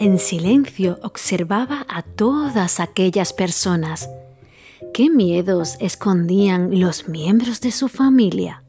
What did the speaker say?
En silencio observaba a todas aquellas personas. ¿Qué miedos escondían los miembros de su familia?